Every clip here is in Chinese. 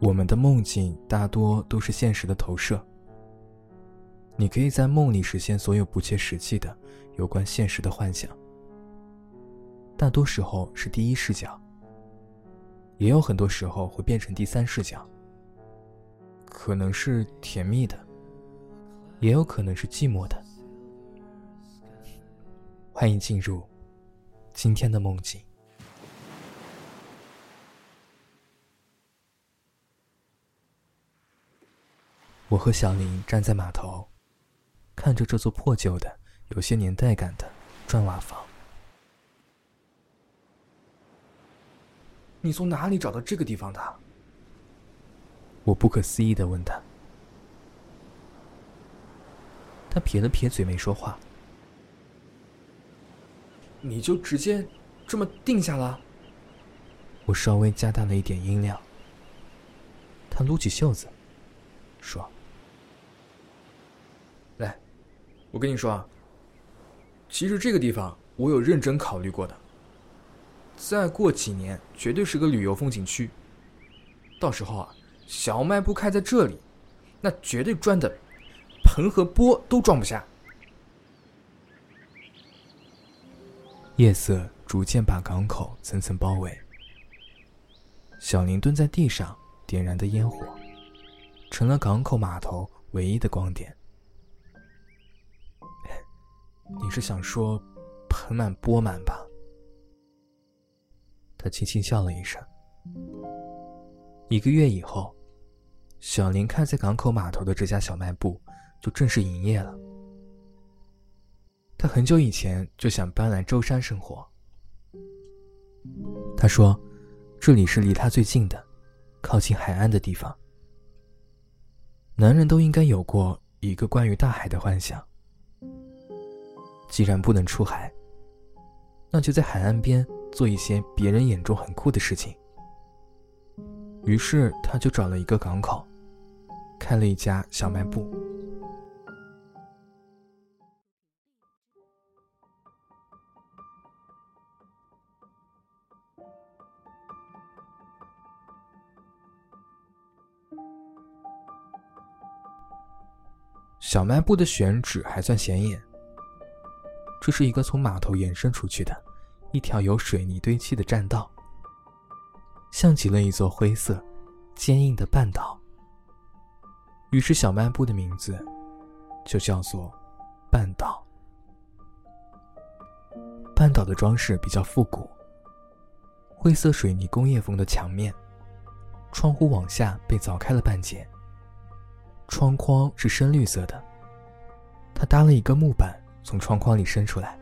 我们的梦境大多都是现实的投射。你可以在梦里实现所有不切实际的有关现实的幻想，大多时候是第一视角，也有很多时候会变成第三视角。可能是甜蜜的，也有可能是寂寞的。欢迎进入今天的梦境。我和小林站在码头。看着这座破旧的、有些年代感的砖瓦房，你从哪里找到这个地方的？我不可思议的问他。他撇了撇嘴，没说话。你就直接这么定下了？我稍微加大了一点音量。他撸起袖子，说。我跟你说啊，其实这个地方我有认真考虑过的。再过几年，绝对是个旅游风景区。到时候啊，小卖部开在这里，那绝对赚的盆和钵都装不下。夜色逐渐把港口层层包围，小林蹲在地上点燃的烟火，成了港口码头唯一的光点。你是想说“盆满钵满”吧？他轻轻笑了一声。一个月以后，小林开在港口码头的这家小卖部就正式营业了。他很久以前就想搬来舟山生活。他说，这里是离他最近的、靠近海岸的地方。男人都应该有过一个关于大海的幻想。既然不能出海，那就在海岸边做一些别人眼中很酷的事情。于是他就找了一个港口，开了一家小卖部。小卖部的选址还算显眼。这是一个从码头延伸出去的，一条由水泥堆砌的栈道，像极了一座灰色、坚硬的半岛。于是，小卖部的名字就叫做“半岛”。半岛的装饰比较复古，灰色水泥工业风的墙面，窗户往下被凿开了半截，窗框是深绿色的。他搭了一个木板。从窗框里伸出来，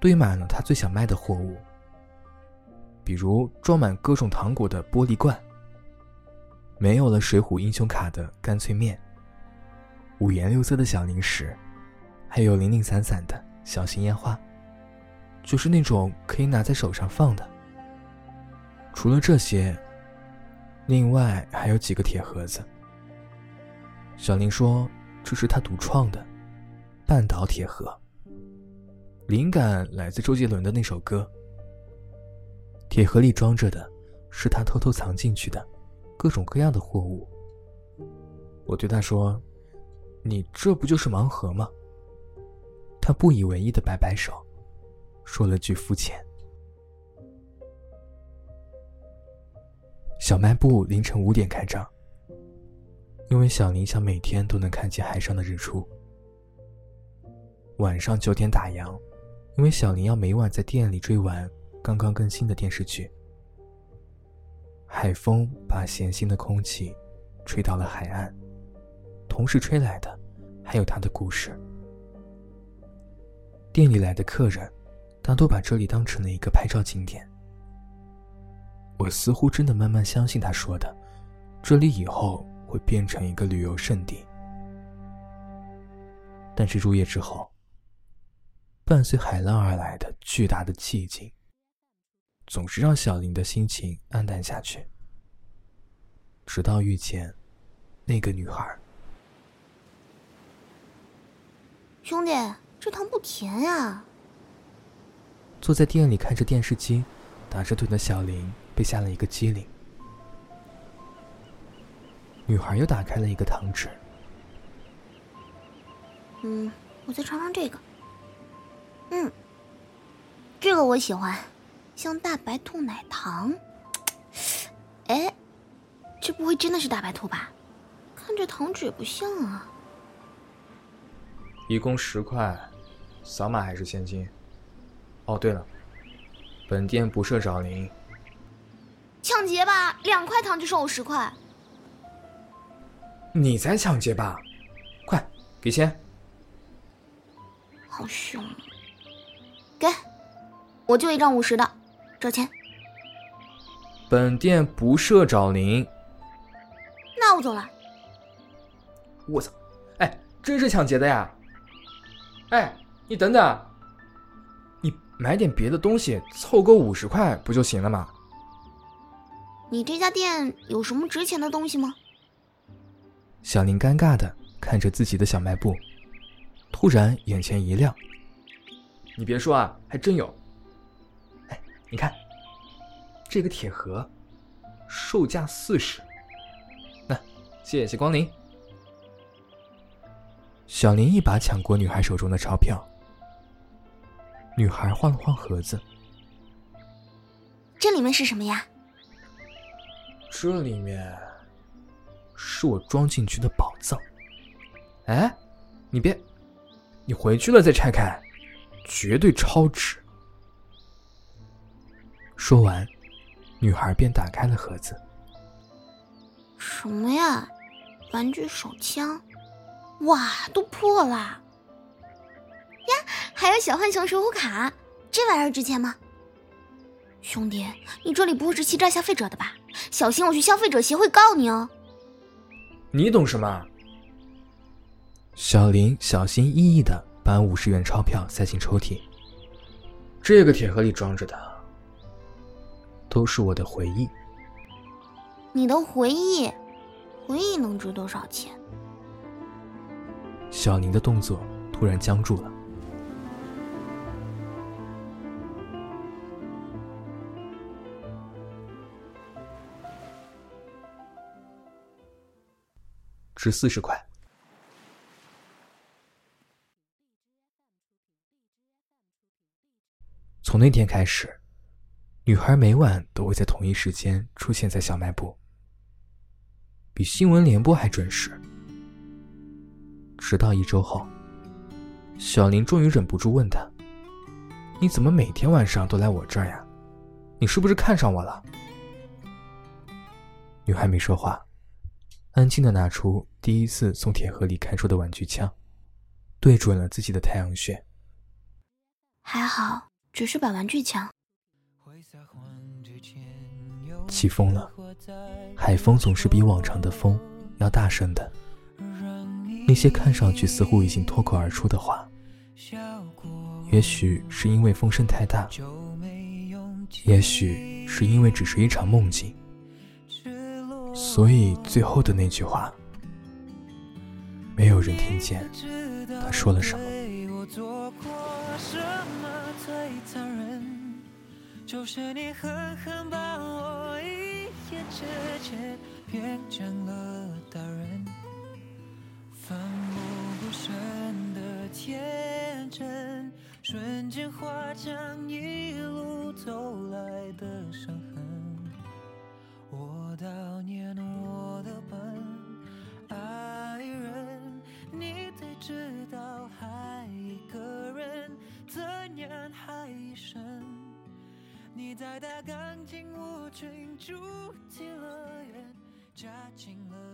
堆满了他最想卖的货物，比如装满各种糖果的玻璃罐，没有了水浒英雄卡的干脆面，五颜六色的小零食，还有零零散散的小型烟花，就是那种可以拿在手上放的。除了这些，另外还有几个铁盒子。小林说：“这是他独创的。”半岛铁盒，灵感来自周杰伦的那首歌。铁盒里装着的是他偷偷藏进去的各种各样的货物。我对他说：“你这不就是盲盒吗？”他不以为意的摆摆手，说了句肤浅。小卖部凌晨五点开张，因为小林想每天都能看见海上的日出。晚上九点打烊，因为小林要每晚在店里追完刚刚更新的电视剧。海风把咸腥的空气吹到了海岸，同时吹来的还有他的故事。店里来的客人大多把这里当成了一个拍照景点。我似乎真的慢慢相信他说的，这里以后会变成一个旅游胜地。但是入夜之后。伴随海浪而来的巨大的寂静，总是让小林的心情暗淡下去。直到遇见那个女孩。兄弟，这糖不甜呀。坐在店里看着电视机，打着盹的小林被吓了一个机灵。女孩又打开了一个糖纸。嗯，我再尝尝这个。嗯，这个我喜欢，像大白兔奶糖。哎，这不会真的是大白兔吧？看这糖纸也不像啊。一共十块，扫码还是现金？哦，对了，本店不设找零。抢劫吧！两块糖就收我十块。你才抢劫吧！快给钱！好凶！给，我就一张五十的，找钱。本店不设找零。那我走了。我操！哎，真是抢劫的呀！哎，你等等，你买点别的东西，凑够五十块不就行了吗？你这家店有什么值钱的东西吗？小林尴尬的看着自己的小卖部，突然眼前一亮。你别说啊，还真有。哎，你看，这个铁盒，售价四十。那，谢谢光临。小林一把抢过女孩手中的钞票，女孩晃了晃盒子，这里面是什么呀？这里面是我装进去的宝藏。哎，你别，你回去了再拆开，绝对超值。说完，女孩便打开了盒子。什么呀？玩具手枪。哇，都破了！呀，还有小浣熊守护卡，这玩意儿值钱吗？兄弟，你这里不会是欺诈消费者的吧？小心我去消费者协会告你哦！你懂什么？小林小心翼翼的把五十元钞票塞进抽屉。这个铁盒里装着的，都是我的回忆。你的回忆，回忆能值多少钱？小宁的动作突然僵住了。值四十块。从那天开始，女孩每晚都会在同一时间出现在小卖部，比新闻联播还准时。直到一周后，小林终于忍不住问她：“你怎么每天晚上都来我这儿呀？你是不是看上我了？”女孩没说话，安静的拿出第一次从铁盒里开出的玩具枪，对准了自己的太阳穴。还好，只是把玩具枪。起风了，海风总是比往常的风要大声的。那些看上去似乎已经脱口而出的话，也许是因为风声太大，也许是因为只是一场梦境，所以最后的那句话，没有人听见他说了什么。就是你狠狠把我一夜之间变成了大人奋不顾身的天真瞬间化成一路走来的伤痕。我悼念我快打干净，我进入极乐园，扎进了。